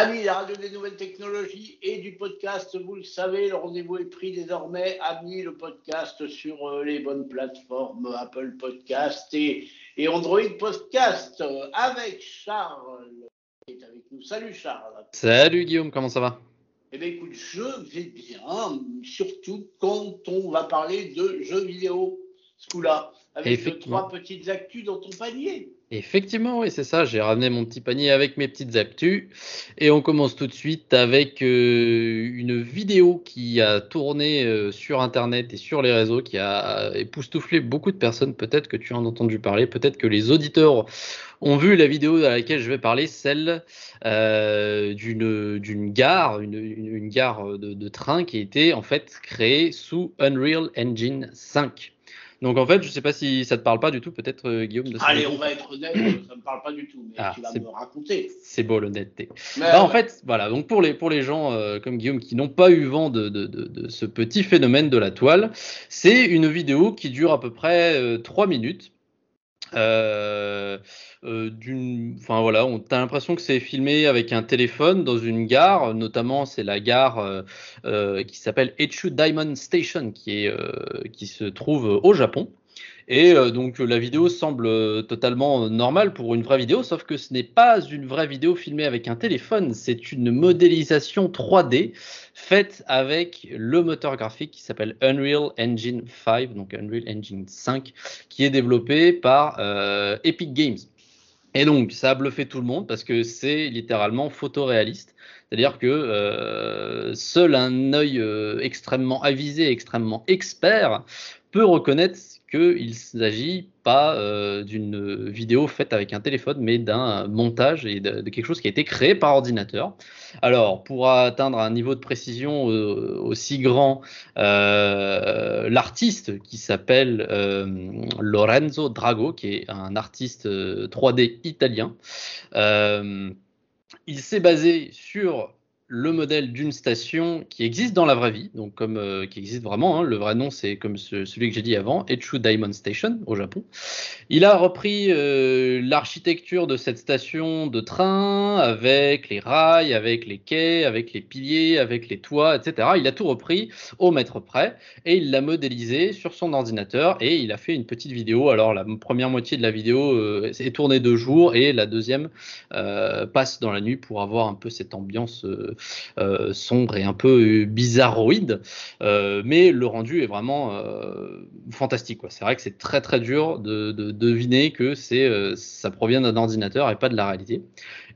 Amis la radio des nouvelles technologies et du podcast, vous le savez, le rendez-vous est pris désormais. Amis, le podcast sur euh, les bonnes plateformes Apple Podcast et, et Android Podcast euh, avec Charles qui est avec nous. Salut Charles. Salut Guillaume, comment ça va? Eh bien écoute, je vais bien, surtout quand on va parler de jeux vidéo, ce coup-là, avec trois petites actus dans ton panier. Effectivement, oui, c'est ça. J'ai ramené mon petit panier avec mes petites actus. Et on commence tout de suite avec euh, une vidéo qui a tourné euh, sur Internet et sur les réseaux, qui a époustouflé beaucoup de personnes. Peut-être que tu en as entendu parler, peut-être que les auditeurs ont vu la vidéo à laquelle je vais parler, celle euh, d'une gare, une, gare de, de train qui a été en fait créée sous Unreal Engine 5. Donc en fait, je ne sais pas si ça te parle pas du tout, peut-être euh, Guillaume. De Allez, on va être honnête, ça ne me parle pas du tout, mais ah, tu vas me raconter. C'est beau l'honnêteté. Bah, en fait, voilà, donc pour les, pour les gens euh, comme Guillaume qui n'ont pas eu vent de, de, de, ce petit phénomène de la toile, c'est une vidéo qui dure à peu près 3 euh, minutes. Euh, euh, d'une, enfin voilà, on a l'impression que c'est filmé avec un téléphone dans une gare, notamment c'est la gare euh, euh, qui s'appelle Echu Diamond Station, qui qui se trouve au Japon. Et donc la vidéo semble totalement normale pour une vraie vidéo, sauf que ce n'est pas une vraie vidéo filmée avec un téléphone, c'est une modélisation 3D faite avec le moteur graphique qui s'appelle Unreal Engine 5, donc Unreal Engine 5, qui est développé par Epic Games. Et donc, ça a bluffé tout le monde parce que c'est littéralement photoréaliste. C'est-à-dire que euh, seul un œil euh, extrêmement avisé, extrêmement expert peut reconnaître qu'il s'agit pas euh, d'une vidéo faite avec un téléphone, mais d'un montage et de, quelque chose qui a été créé par ordinateur. Alors, pour atteindre un niveau de précision euh, aussi grand, euh, l'artiste qui s'appelle Lorenzo Drago, qui est un artiste 3D italien, il s'est basé sur le modèle d'une station qui existe dans la vraie vie, donc comme euh, qui existe vraiment. Hein, le vrai nom, c'est comme celui que j'ai dit avant, Echu Diamond Station au Japon. Il a repris euh, l'architecture de cette station de train avec les rails, avec les quais, avec les piliers, avec les toits, etc. Il a tout repris au mètre près et il l'a modélisé sur son ordinateur et il a fait une petite vidéo. Alors la première moitié de la vidéo euh, est tournée de jour et la deuxième passe dans la nuit pour avoir un peu cette ambiance sombre et un peu bizarroïde, euh, mais le rendu est vraiment euh, fantastique. C'est vrai que c'est très très dur de, deviner que ça provient d'un ordinateur et pas de la réalité.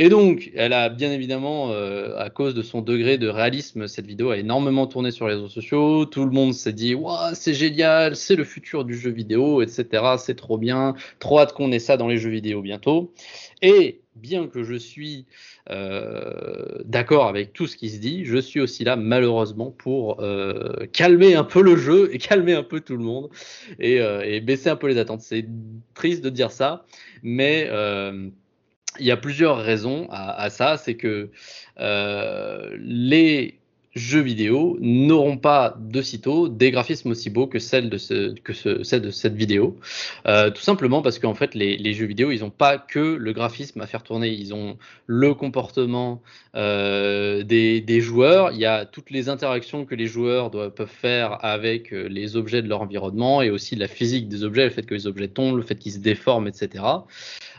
Et donc, elle a bien évidemment, à cause de son degré de réalisme, cette vidéo a énormément tourné sur les réseaux sociaux. Tout le monde s'est dit, waouh, c'est génial, c'est le futur du jeu vidéo, etc. C'est trop bien, trop hâte qu'on ait ça dans les jeux vidéo bientôt. Et bien que je suis euh, d'accord avec tout ce qui se dit, je suis aussi là malheureusement pour euh, calmer un peu le jeu et calmer un peu tout le monde et, euh, baisser un peu les attentes. C'est triste de dire ça, mais il y a plusieurs raisons à, ça. C'est que les jeux vidéo n'auront pas de sitôt des graphismes aussi beaux que celle de, ce, cette vidéo. Euh, tout simplement parce qu'en fait, les, jeux vidéo, ils n'ont pas que le graphisme à faire tourner, ils ont le comportement euh, des, joueurs, il y a toutes les interactions que les joueurs peuvent faire avec euh, les objets de leur environnement et aussi la physique des objets, le fait que les objets tombent, le fait qu'ils se déforment, etc.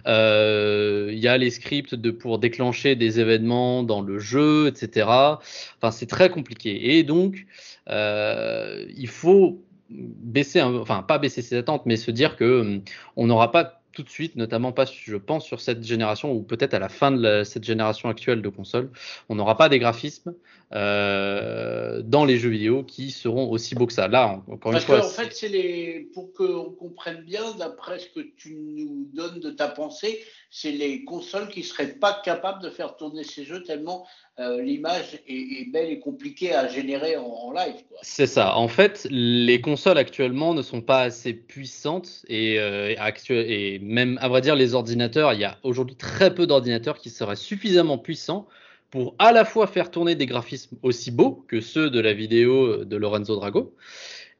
Il y a les scripts pour déclencher des événements dans le jeu, etc. Enfin, c'est très compliqué. Et donc, euh, il faut baisser, enfin pas baisser ses attentes, mais se dire que hum, on n'aura pas tout de suite, notamment pas, je pense, sur cette génération ou peut-être à la fin de cette génération actuelle de consoles, on n'aura pas des graphismes euh, dans les jeux vidéo qui seront aussi beaux que ça. Là, encore une fois. en fait, c'est les, pour qu'on comprenne bien, d'après ce que tu nous donnes de ta pensée, c'est les consoles qui seraient pas capables de faire tourner ces jeux tellement euh, l'image est, belle et compliquée à générer en, live. C'est ça. En fait, les consoles actuellement ne sont pas assez puissantes et, euh, et même, à vrai dire, les ordinateurs, il y a aujourd'hui très peu d'ordinateurs qui seraient suffisamment puissants pour à la fois faire tourner des graphismes aussi beaux que ceux de la vidéo de Lorenzo Drago,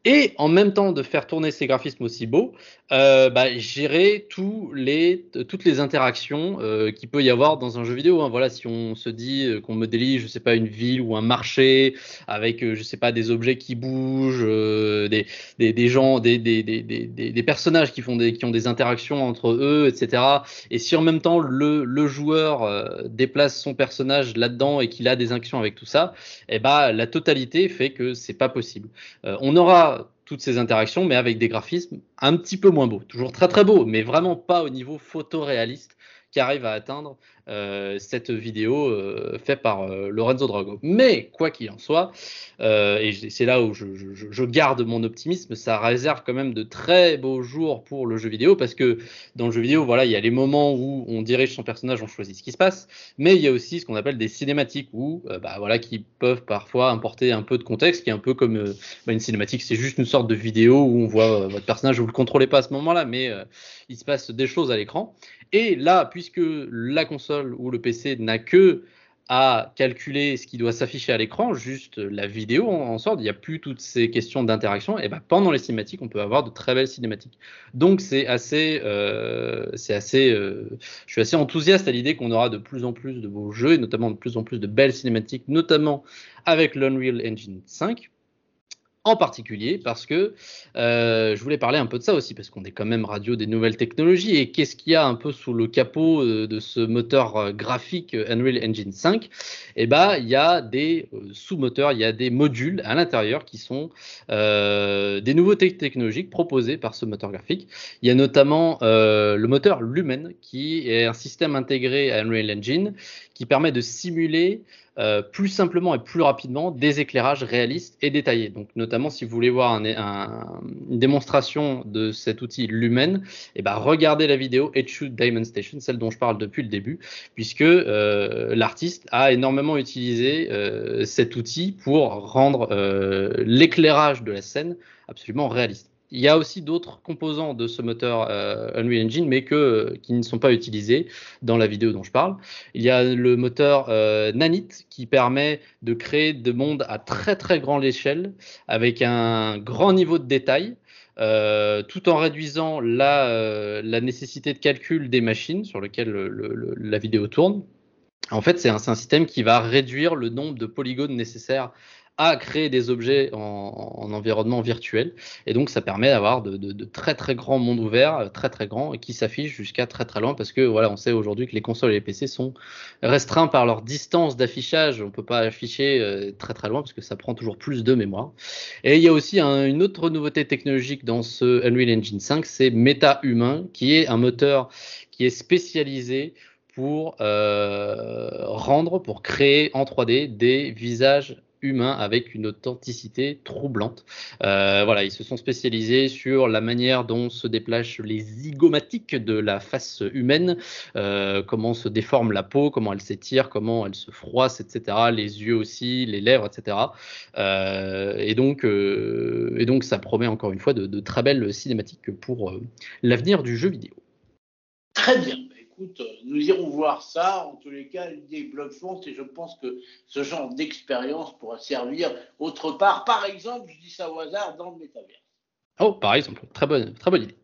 et en même temps de faire tourner ces graphismes aussi beaux, euh, bah, gérer tous les, toutes les interactions euh, qu'il peut y avoir dans un jeu vidéo. Hein. Voilà, si on se dit euh, qu'on modélise, je sais pas, une ville ou un marché avec, euh, je sais pas, des objets qui bougent, euh, des, des, des, gens, des, des, des, personnages qui font des, qui ont des interactions entre eux, etc. Et si en même temps le, le joueur déplace son personnage là-dedans et qu'il a des actions avec tout ça, eh bah, la totalité fait que c'est pas possible. on aura toutes ces interactions, mais avec des graphismes un petit peu moins beaux. Toujours très très beaux, mais vraiment pas au niveau photoréaliste qui arrive à atteindre cette vidéo euh, faite par euh, Lorenzo Drago. Mais quoi qu'il en soit, et c'est là où je, garde mon optimisme, ça réserve quand même de très beaux jours pour le jeu vidéo parce que dans le jeu vidéo, voilà, il y a les moments où on dirige son personnage, on choisit ce qui se passe, mais il y a aussi ce qu'on appelle des cinématiques où, bah, voilà, qui peuvent parfois importer un peu de contexte, qui est un peu comme bah, une cinématique, c'est juste une sorte de vidéo où on voit votre personnage, vous le contrôlez pas à ce moment-là, mais il se passe des choses à l'écran. Et là, puisque la console ou le PC n'a que à calculer ce qui doit s'afficher à l'écran, juste la vidéo en, sorte, il n'y a plus toutes ces questions d'interaction, et ben pendant les cinématiques, on peut avoir de très belles cinématiques. Donc c'est assez, euh, c'est assez, euh, je suis assez enthousiaste à l'idée qu'on aura de plus en plus de beaux jeux, et notamment de plus en plus de belles cinématiques, notamment avec l'Unreal Engine 5 en particulier parce que euh, je voulais parler un peu de ça aussi parce qu'on est quand même radio des nouvelles technologies et qu'est-ce qu'il y a un peu sous le capot euh, de ce moteur euh, graphique Unreal Engine 5 Eh ben il y a des sous-moteurs, il y a des modules à l'intérieur qui sont des nouveautés technologiques proposées par ce moteur graphique. Il y a notamment le moteur Lumen qui est un système intégré à Unreal Engine qui permet de simuler euh, plus simplement et plus rapidement des éclairages réalistes et détaillés. Donc, notamment, si vous voulez voir un, un, une démonstration de cet outil Lumen, eh ben, regardez la vidéo Shoot Diamond Station, celle dont je parle depuis le début, puisque euh, l'artiste a énormément utilisé euh, cet outil pour rendre l'éclairage de la scène absolument réaliste. Il y a aussi d'autres composants de ce moteur euh, Unreal Engine, mais euh, qui ne sont pas utilisés dans la vidéo dont je parle. Il y a le moteur euh, Nanit qui permet de créer des mondes à très très grande échelle avec un grand niveau de détail. Euh, tout en réduisant la, nécessité de calcul des machines sur lesquelles le, le, la vidéo tourne. En fait, c'est un, système qui va réduire le nombre de polygones nécessaires à créer des objets en, en, environnement virtuel. Et donc, ça permet d'avoir de, très très grands mondes ouverts, euh, très très grands, qui s'affichent jusqu'à très très loin, parce que voilà, on sait aujourd'hui que les consoles et les PC sont restreints par leur distance d'affichage. On peut pas afficher euh, très très loin parce que ça prend toujours plus de mémoire. Et il y a aussi un, une autre nouveauté technologique dans ce Unreal Engine 5, c'est Meta Humain, qui est un moteur qui est spécialisé pour euh, rendre, pour créer en 3D des visages humain avec une authenticité troublante. Euh, voilà, ils se sont spécialisés sur la manière dont se déplacent les zygomatiques de la face humaine, euh, comment se déforme la peau, comment elle s'étire, comment elle se froisse, etc. Les yeux aussi, les lèvres, etc. Euh, et donc, euh, et donc, ça promet encore une fois de, très belles cinématiques pour euh, l'avenir du jeu vidéo. Très bien écoute, nous irons voir ça. En tous les cas, l'idée est bluffante et je pense que ce genre d'expérience pourra servir autre part. Par exemple, je dis ça au hasard, dans le métavers. Oh, par exemple, très bonne, très bonne idée.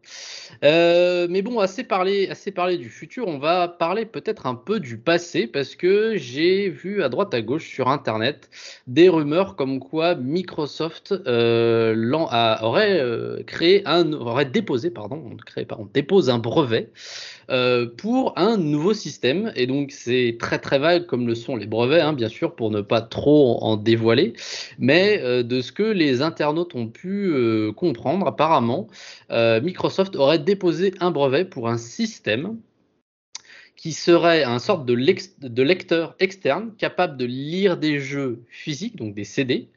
Euh, mais bon, assez parlé, assez du futur, on va parler peut-être un peu du passé parce que j'ai vu à droite à gauche sur Internet des rumeurs comme quoi Microsoft euh, aurait euh, créé un, aurait déposé, dépose un brevet pour un nouveau système. Et donc, c'est très très vague comme le sont les brevets, hein, bien sûr, pour ne pas trop en dévoiler. Mais de ce que les internautes ont pu euh, apparemment, euh, Microsoft aurait déposé un brevet pour un système qui serait un sorte de, de, lecteur externe capable de lire des jeux physiques, donc des CD,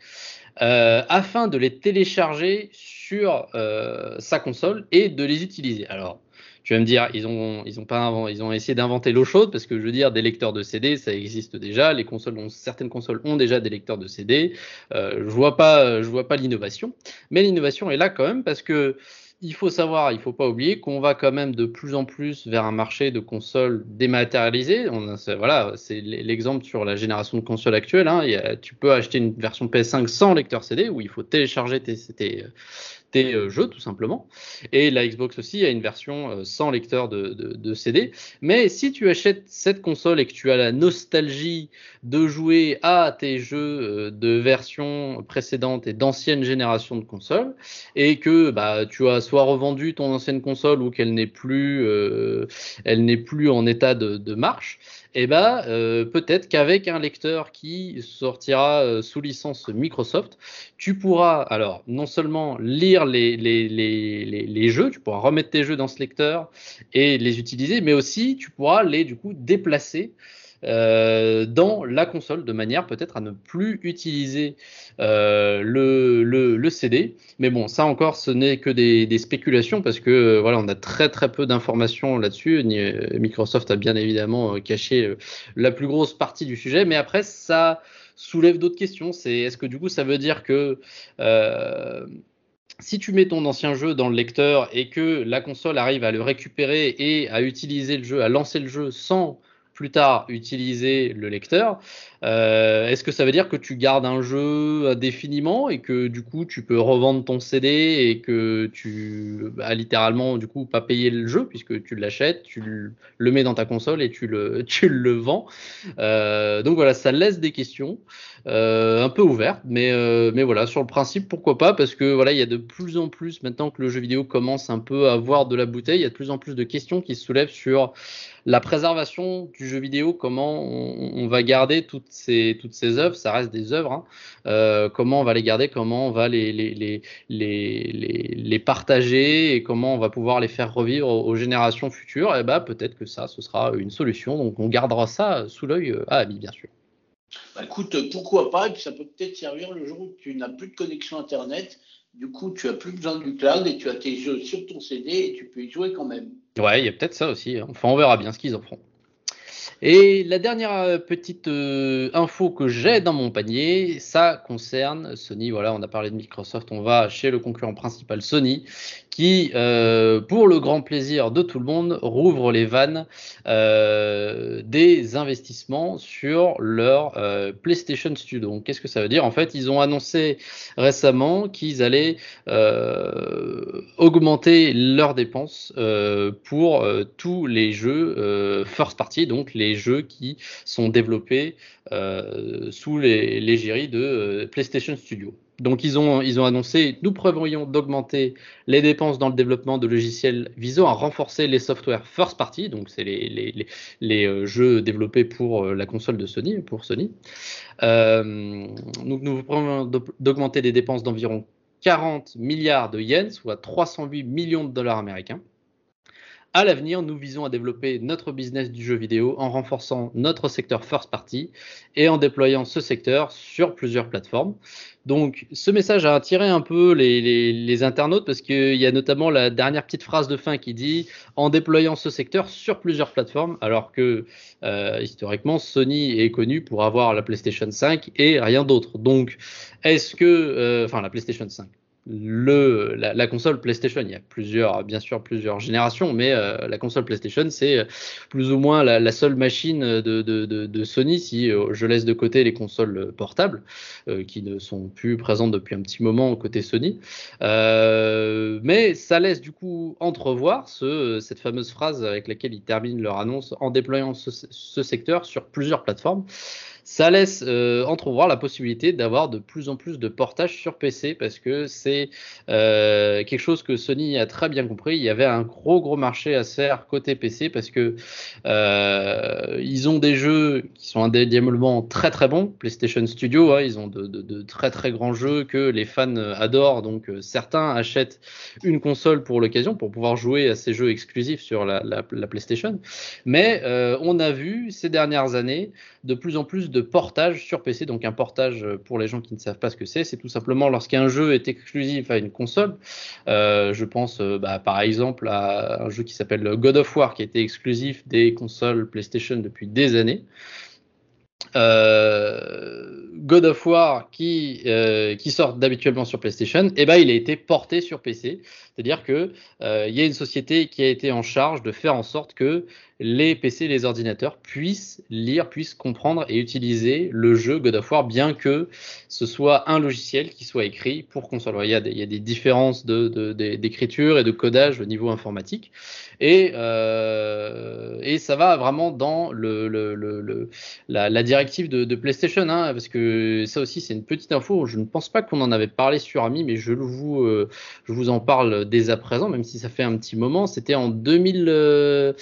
euh, afin de les télécharger sur euh, sa console et de les utiliser. Alors, tu vas me dire, ils ont, ils ont pas, ils ont essayé d'inventer l'eau chaude parce que je veux dire, des lecteurs de CD, ça existe déjà. Les consoles, ont, certaines consoles ont déjà des lecteurs de CD. Euh, je vois pas, je vois pas l'innovation, mais l'innovation est là quand même parce que il faut savoir, il faut pas oublier qu'on va quand même de plus en plus vers un marché de consoles dématérialisées. On voilà, c'est l'exemple sur la génération de consoles actuelle. Hein. tu peux acheter une version PS5 sans lecteur CD où il faut télécharger tes, tes, tes euh, jeux tout simplement. Et la Xbox aussi a une version euh, sans lecteur de, CD. Mais si tu achètes cette console et que tu as la nostalgie de jouer à tes jeux euh, de version précédente et d'ancienne génération de consoles, et que bah, tu as soit revendu ton ancienne console ou qu'elle n'est plus, elle n'est plus en état de, marche, eh ben euh, peut-être qu'avec un lecteur qui sortira euh, sous licence Microsoft, tu pourras alors non seulement lire les, les, les, les, jeux, tu pourras remettre tes jeux dans ce lecteur et les utiliser, mais aussi tu pourras les du coup déplacer euh, dans la console de manière peut-être à ne plus utiliser euh, le, le, CD. Mais bon, ça encore, ce n'est que des, spéculations parce que euh, voilà, on a très très peu d'informations là-dessus. Microsoft a bien évidemment caché la plus grosse partie du sujet, mais après ça soulève d'autres questions. C'est est-ce que du coup ça veut dire que si tu mets ton ancien jeu dans le lecteur et que la console arrive à le récupérer et à utiliser le jeu, à lancer le jeu sans plus tard utiliser le lecteur, euh, est-ce que ça veut dire que tu gardes un jeu indéfiniment et que du coup tu peux revendre ton CD et que tu as littéralement du coup pas payé le jeu puisque tu l'achètes, tu le mets dans ta console et tu le, tu le vends. Euh, donc voilà, ça laisse des questions euh, un peu ouvertes, mais, mais voilà, sur le principe, pourquoi pas? Parce que voilà, il y a de plus en plus maintenant que le jeu vidéo commence un peu à avoir de la bouteille, il y a de plus en plus de questions qui se soulèvent sur la préservation du jeu vidéo, comment on, va garder toutes ces, œuvres, ça reste des œuvres, hein. euh, comment on va les garder, comment on va les, partager et comment on va pouvoir les faire revivre aux, générations futures, et eh ben, peut-être que ça, ce sera une solution. Donc on gardera ça sous l'œil euh, à Abby, bien sûr. Bah, écoute, pourquoi pas, et puis ça peut peut-être servir le jour où tu n'as plus de connexion Internet. Du coup, tu as plus besoin du cloud et tu as tes jeux sur ton CD et tu peux y jouer quand même. Ouais, il y a peut-être ça aussi. Hein. Enfin, on verra bien ce qu'ils en feront. Et la dernière euh, petite euh, info que j'ai dans mon panier, ça concerne Sony. Voilà, on a parlé de Microsoft, on va chez le concurrent principal Sony, qui, euh, pour le grand plaisir de tout le monde, rouvre les vannes euh, des investissements sur leur euh, PlayStation Studio. Qu'est-ce que ça veut dire? En fait, ils ont annoncé récemment qu'ils allaient augmenter leurs dépenses pour tous les jeux first party, donc les jeux qui sont développés sous l'égérie de PlayStation Studio. Donc ils ont, ils ont annoncé, nous prévoyons d'augmenter les dépenses dans le développement de logiciels visant à renforcer les softwares first party, donc c'est les, les, les, euh, jeux développés pour euh, la console de Sony, pour Sony. Euh, donc nous prévoyons d'augmenter les dépenses d'environ 40 milliards de yens, soit 308 millions de dollars américains. À l'avenir, nous visons à développer notre business du jeu vidéo en renforçant notre secteur first party et en déployant ce secteur sur plusieurs plateformes. Donc, ce message a attiré un peu les, internautes parce qu'il y a notamment la dernière petite phrase de fin qui dit en déployant ce secteur sur plusieurs plateformes, alors que euh, historiquement Sony est connu pour avoir la PlayStation 5 et rien d'autre. Donc, est-ce que, euh, enfin la PlayStation 5, le, la, console PlayStation. Il y a plusieurs, bien sûr, plusieurs générations, mais euh, la console PlayStation, c'est plus ou moins la, seule machine de, de, de, Sony, si euh, je laisse de côté les consoles portables, euh, qui ne sont plus présentes depuis un petit moment côté Sony. mais ça laisse du coup entrevoir ce, cette fameuse phrase avec laquelle ils terminent leur annonce en déployant ce, ce secteur sur plusieurs plateformes ça laisse euh, entrevoir la possibilité d'avoir de plus en plus de portages sur PC parce que c'est euh, quelque chose que Sony a très bien compris. Il y avait un gros gros marché à faire côté PC parce que euh, ils ont des jeux qui sont indéniablement très très bons. PlayStation Studio, hein, ils ont de, très très grands jeux que les fans adorent. Donc certains achètent une console pour l'occasion pour pouvoir jouer à ces jeux exclusifs sur la PlayStation. Mais on a vu ces dernières années de plus en plus de portage sur PC. Donc un portage, euh, pour les gens qui ne savent pas ce que c'est, c'est tout simplement lorsqu'un jeu est exclusif à une console. Euh, je pense euh, bah, par exemple à un jeu qui s'appelle God of War, qui était exclusif des consoles PlayStation depuis des années. God of War qui, qui sort d'habituellement sur PlayStation, eh ben, il a été porté sur PC. C'est-à-dire qu'il euh, y a une société qui a été en charge de faire en sorte que les PC les ordinateurs puissent lire, puissent comprendre et utiliser le jeu God of War, bien que ce soit un logiciel qui soit écrit pour console. Il y a des, il y a des différences d'écriture de, de, et de codage au niveau informatique. Et, euh, et ça va vraiment dans le, le, le la, la, directive de, de PlayStation, hein, parce que ça aussi c'est une petite info. Je ne pense pas qu'on en avait parlé sur Ami, mais je vous, euh, je vous en parle dès à présent, même si ça fait un petit moment. C'était en 2000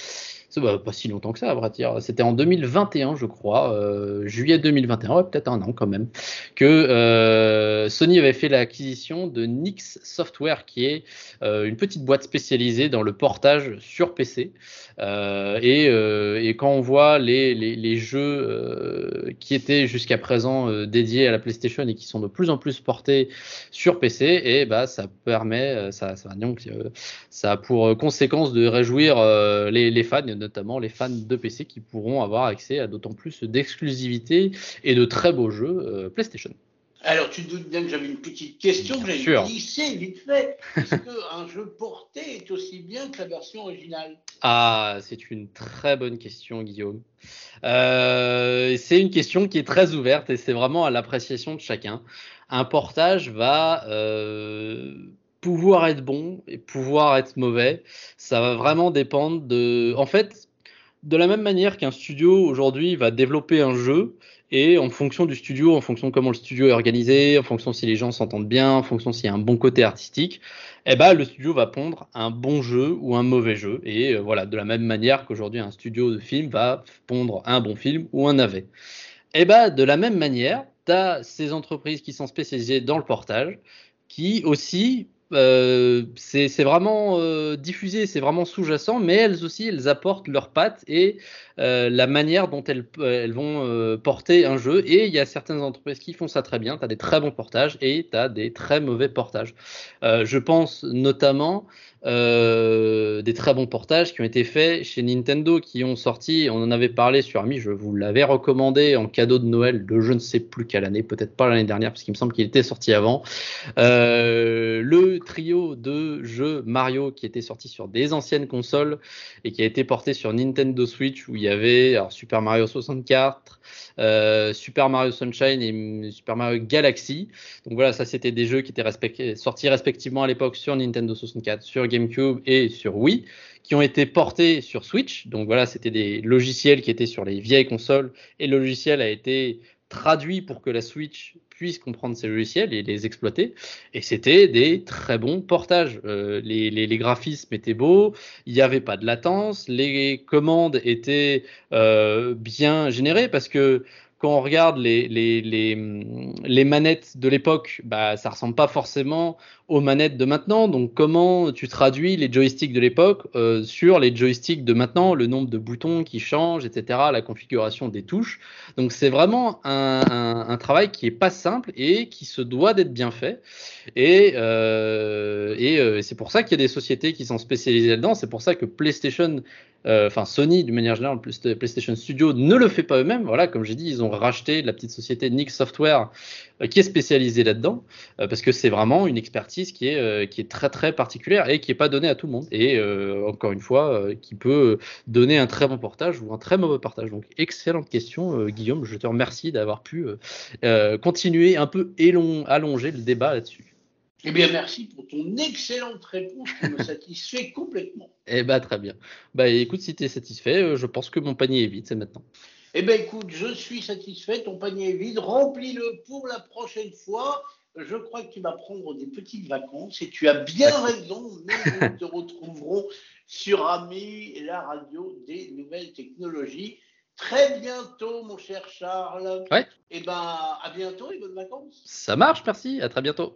pas si longtemps que ça, à vrai dire. C'était en 2021, je crois, euh, juillet 2021, ouais, peut-être un an quand même, que euh, Sony avait fait l'acquisition de Nix Software, qui est euh, une petite boîte spécialisée dans le portage sur PC. Et, quand on voit les, jeux qui étaient jusqu'à présent dédiés à la PlayStation et qui sont de plus en plus portés sur PC, et bah, ça permet, ça, a pour conséquence de réjouir les, les fans notamment les fans de PC qui pourront avoir accès à d'autant plus d'exclusivité et de très beaux jeux euh, PlayStation. Alors, tu doutes bien que j'avais une petite question que j'ai glissée vite fait. Est-ce qu'un jeu porté est aussi bien que la version originale Ah, c'est une très bonne question, Guillaume. Euh, c'est une question qui est très ouverte et c'est vraiment à l'appréciation de chacun. Un portage va euh, pouvoir être bon et pouvoir être mauvais, ça va vraiment dépendre de. En fait, de la même manière qu'un studio aujourd'hui va développer un jeu et en fonction du studio, en fonction de comment le studio est organisé, en fonction si les gens s'entendent bien, en fonction s'il y a un bon côté artistique, eh ben le studio va pondre un bon jeu ou un mauvais jeu. Et euh, voilà, de la même manière qu'aujourd'hui un studio de film va pondre un bon film ou un navet. Eh ben de la même manière, tu as ces entreprises qui sont spécialisées dans le portage qui aussi euh, c'est vraiment euh, diffusé, c'est vraiment sous-jacent, mais elles aussi, elles apportent leurs pattes et euh, la manière dont elles, elles vont porter un jeu. Et il y a certaines entreprises qui font ça très bien. Tu as des très bons portages et tu as des très mauvais portages. je pense notamment euh, des très bons portages qui ont été faits chez Nintendo, qui ont sorti, on en avait parlé sur Ami, je vous l'avais recommandé en cadeau de Noël de je ne sais plus quelle année, peut-être pas l'année dernière, parce qu'il me semble qu'il était sorti avant. Euh, le trio de jeux Mario qui était sorti sur des anciennes consoles et qui a été porté sur Nintendo Switch, où il y avait alors, Super Mario 64, euh, Super Mario Sunshine et Super Mario Galaxy. Donc voilà, ça c'était des jeux qui étaient sortis respectivement à l'époque sur Nintendo 64, sur GameCube et sur Wii, qui ont été portés sur Switch. Donc voilà, c'était des logiciels qui étaient sur les vieilles consoles et le logiciel a été traduit pour que la Switch puisse comprendre ces logiciels et les exploiter. Et c'était des très bons portages. Euh, les, graphismes étaient beaux, il n'y avait pas de latence, les commandes étaient euh, bien générées parce que quand on regarde les, les, les, les manettes de l'époque, bah, ça ressemble pas forcément aux manettes de maintenant. Donc, comment tu traduis les joysticks de l'époque euh, sur les joysticks de maintenant, le nombre de boutons qui changent, etc., la configuration des touches. Donc, c'est vraiment un, un, travail qui est pas simple et qui se doit d'être bien fait. Et, euh, et euh, c'est pour ça qu'il y a des sociétés qui sont spécialisées là-dedans. C'est pour ça que PlayStation, enfin Sony, d'une manière générale, PlayStation Studio ne le fait pas eux-mêmes. Voilà, comme j'ai dit, ils ont racheté la petite société Nix Software euh, qui est spécialisée là-dedans euh, parce que c'est vraiment une expertise qui est, euh, qui est très très particulière et qui n'est pas donnée à tout le monde. Et encore une fois, qui peut donner un très bon portage ou un très mauvais portage. Donc, excellente question, Guillaume. Je te remercie d'avoir pu continuer un peu élong, allonger le débat là-dessus. Eh bien, merci pour ton excellente réponse qui me satisfait complètement. Eh bien, très bien. Bah, écoute, si tu es satisfait, je pense que mon panier est vide, c'est maintenant. Eh bien, écoute, je suis satisfait, ton panier est vide, remplis-le pour la prochaine fois. Je crois que tu vas prendre des petites vacances et tu as bien raison, mais nous te retrouverons sur Ami, la radio des nouvelles technologies. Très bientôt, mon cher Charles. Ouais. Eh bien, à bientôt et bonnes vacances. Ça marche, merci. À très bientôt.